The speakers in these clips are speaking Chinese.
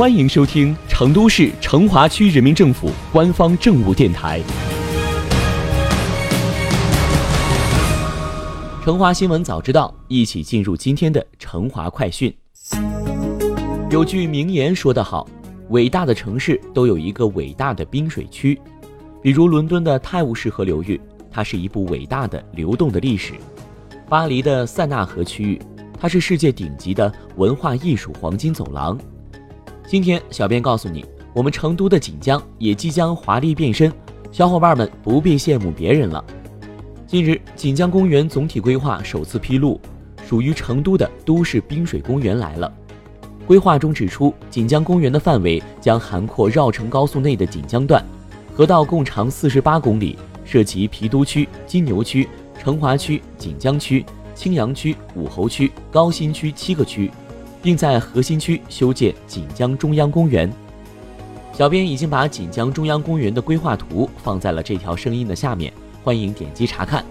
欢迎收听成都市成华区人民政府官方政务电台《成华新闻早知道》，一起进入今天的成华快讯。有句名言说得好：“伟大的城市都有一个伟大的滨水区。”比如伦敦的泰晤士河流域，它是一部伟大的流动的历史；巴黎的塞纳河区域，它是世界顶级的文化艺术黄金走廊。今天，小编告诉你，我们成都的锦江也即将华丽变身，小伙伴们不必羡慕别人了。近日，锦江公园总体规划首次披露，属于成都的都市滨水公园来了。规划中指出，锦江公园的范围将涵括绕城高速内的锦江段，河道共长四十八公里，涉及郫都区、金牛区、成华区、锦江区、青羊区、武侯区、高新区七个区。并在核心区修建锦江中央公园。小编已经把锦江中央公园的规划图放在了这条声音的下面，欢迎点击查看。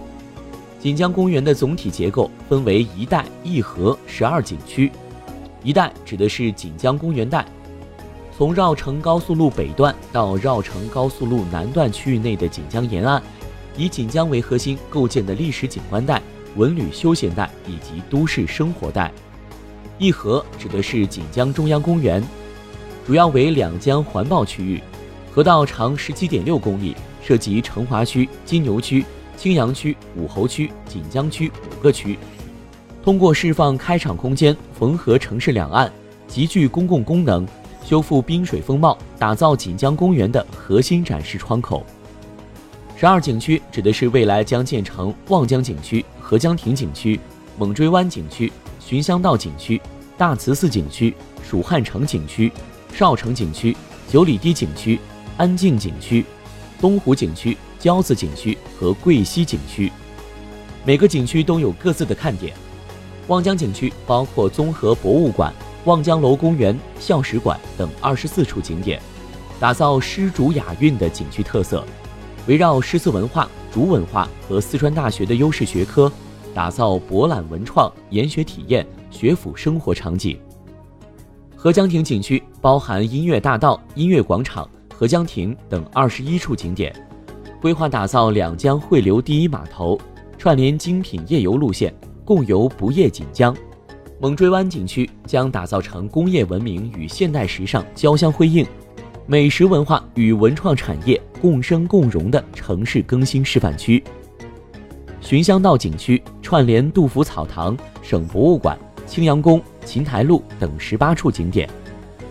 锦江公园的总体结构分为一带一河十二景区。一带指的是锦江公园带，从绕城高速路北段到绕城高速路南段区域内的锦江沿岸，以锦江为核心构建的历史景观带、文旅休闲带以及都市生活带。一河指的是锦江中央公园，主要为两江环抱区域，河道长十七点六公里，涉及成华区、金牛区、青羊区、武侯区、锦江区五个区。通过释放开场空间，缝合城市两岸，极具公共功能，修复滨水风貌，打造锦江公园的核心展示窗口。十二景区指的是未来将建成望江景区、合江亭景区、猛追湾景区。寻香道景区、大慈寺景区、蜀汉城景区、少城景区、九里堤景区、安静景区、东湖景区、交子景区和桂溪景区，每个景区都有各自的看点。望江景区包括综合博物馆、望江楼公园、校史馆等二十四处景点，打造诗竹雅韵的景区特色，围绕诗词文化、竹文化和四川大学的优势学科。打造博览文创、研学体验、学府生活场景。合江亭景区包含音乐大道、音乐广场、合江亭等二十一处景点，规划打造两江汇流第一码头，串联精品夜游路线，共游不夜锦江。猛追湾景区将打造成工业文明与现代时尚交相辉映、美食文化与文创产业共生共荣的城市更新示范区。寻香道景区串联杜甫草堂、省博物馆、青羊宫、琴台路等十八处景点，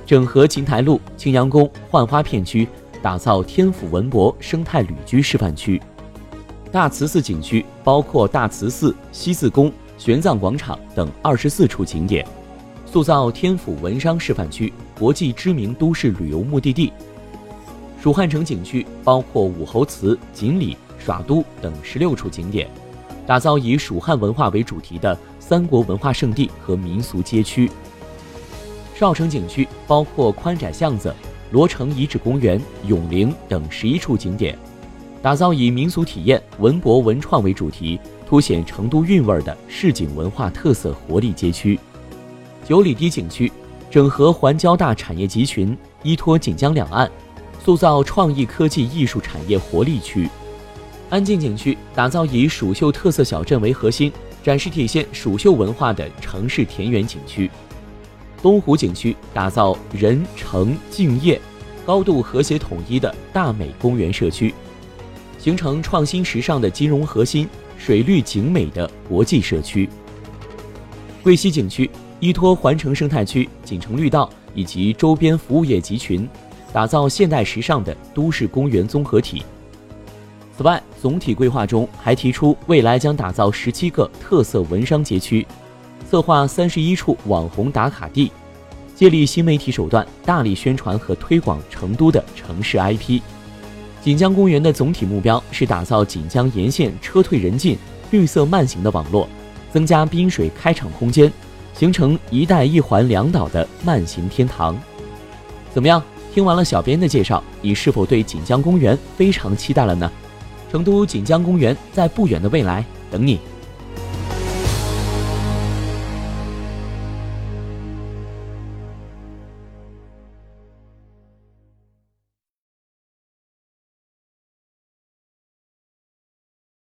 整合琴台路、青羊宫、浣花片区，打造天府文博生态旅居示范区。大慈寺景区包括大慈寺、西寺宫、玄奘广场等二十四处景点，塑造天府文商示范区，国际知名都市旅游目的地。蜀汉城景区包括武侯祠、锦里、耍都等十六处景点。打造以蜀汉文化为主题的三国文化胜地和民俗街区。少城景区包括宽窄巷子、罗城遗址公园、永陵等十一处景点，打造以民俗体验、文博文创为主题，凸显成都韵味的市井文化特色活力街区。九里堤景区整合环交大产业集群，依托锦江两岸，塑造创意科技艺术产业活力区。安静景区打造以蜀绣特色小镇为核心，展示体现蜀绣文化的城市田园景区。东湖景区打造人城敬业高度和谐统一的大美公园社区，形成创新时尚的金融核心、水绿景美的国际社区。桂溪景区依托环城生态区、锦城绿道以及周边服务业集群，打造现代时尚的都市公园综合体。此外，总体规划中还提出，未来将打造十七个特色文商街区，策划三十一处网红打卡地，借力新媒体手段，大力宣传和推广成都的城市 IP。锦江公园的总体目标是打造锦江沿线车退人进、绿色慢行的网络，增加滨水开场空间，形成一带一环两岛的慢行天堂。怎么样？听完了小编的介绍，你是否对锦江公园非常期待了呢？成都锦江公园在不远的未来等你。